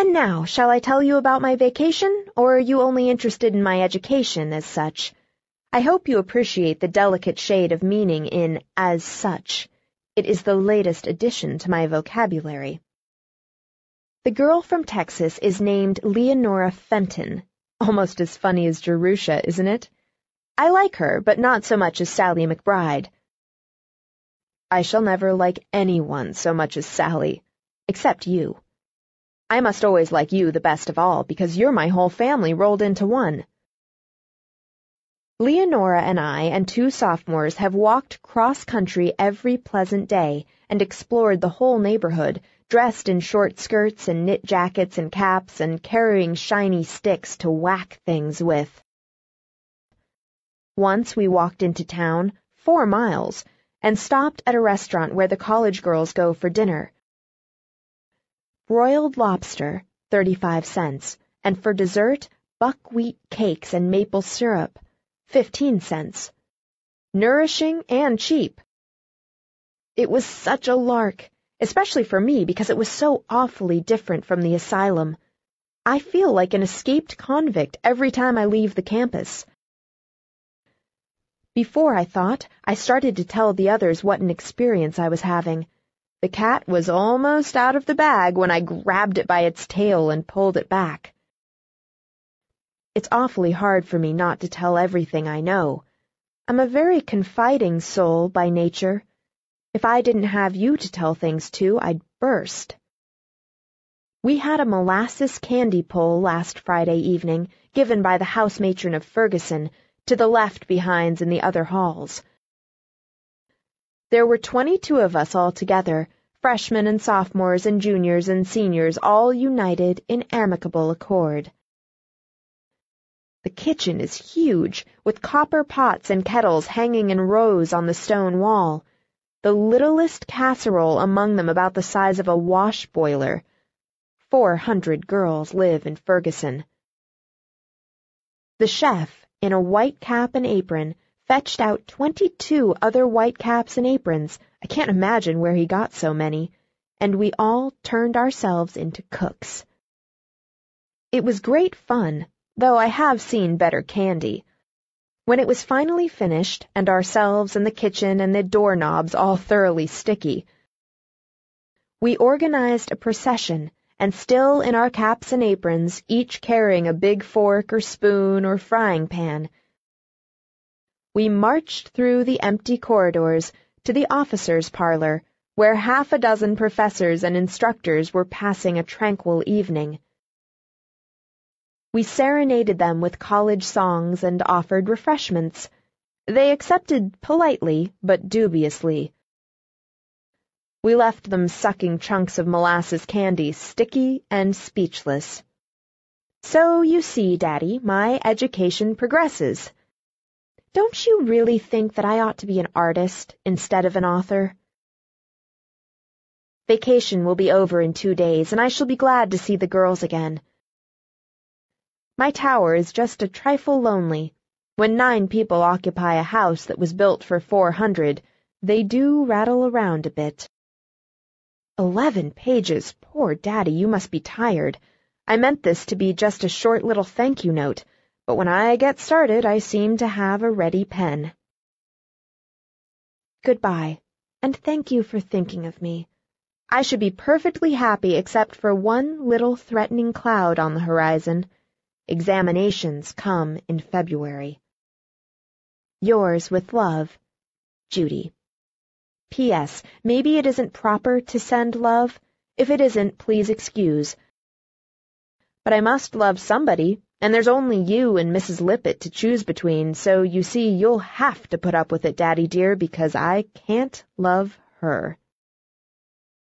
And now, shall I tell you about my vacation, or are you only interested in my education as such? I hope you appreciate the delicate shade of meaning in as such. It is the latest addition to my vocabulary. The girl from Texas is named Leonora Fenton. Almost as funny as Jerusha, isn't it? I like her, but not so much as Sallie McBride. I shall never like anyone so much as Sallie, except you. I must always like you the best of all, because you're my whole family rolled into one. Leonora and I and two sophomores have walked cross-country every pleasant day and explored the whole neighborhood, dressed in short skirts and knit jackets and caps and carrying shiny sticks to whack things with. Once we walked into town, four miles, and stopped at a restaurant where the college girls go for dinner. Broiled lobster, 35 cents, and for dessert, buckwheat cakes and maple syrup, 15 cents. Nourishing and cheap. It was such a lark, especially for me because it was so awfully different from the asylum. I feel like an escaped convict every time I leave the campus. Before I thought, I started to tell the others what an experience I was having. The cat was almost out of the bag when I grabbed it by its tail and pulled it back. It's awfully hard for me not to tell everything I know. I'm a very confiding soul by nature. If I didn't have you to tell things to, I'd burst. We had a molasses candy pull last Friday evening, given by the house matron of Ferguson, to the left behinds in the other halls. There were twenty-two of us all together, freshmen and sophomores and juniors and seniors all united in amicable accord. The kitchen is huge, with copper pots and kettles hanging in rows on the stone wall, the littlest casserole among them about the size of a wash boiler. Four hundred girls live in Ferguson. The chef, in a white cap and apron, fetched out twenty-two other white caps and aprons, I can't imagine where he got so many, and we all turned ourselves into cooks. It was great fun, though I have seen better candy. When it was finally finished, and ourselves and the kitchen and the doorknobs all thoroughly sticky, we organized a procession, and still in our caps and aprons, each carrying a big fork or spoon or frying pan, we marched through the empty corridors to the officers' parlor, where half a dozen professors and instructors were passing a tranquil evening. We serenaded them with college songs and offered refreshments. They accepted politely, but dubiously. We left them sucking chunks of molasses candy, sticky and speechless. So you see, Daddy, my education progresses. Don't you really think that I ought to be an artist instead of an author? Vacation will be over in two days, and I shall be glad to see the girls again. My tower is just a trifle lonely. When nine people occupy a house that was built for four hundred, they do rattle around a bit. Eleven pages! Poor Daddy, you must be tired. I meant this to be just a short little thank you note but when I get started I seem to have a ready pen. Goodbye, and thank you for thinking of me. I should be perfectly happy except for one little threatening cloud on the horizon. Examinations come in February. Yours with love, Judy. P.S. Maybe it isn't proper to send love. If it isn't, please excuse. But I must love somebody, and there's only you and Mrs. Lippett to choose between, so you see you'll have to put up with it, Daddy dear, because I can't love her.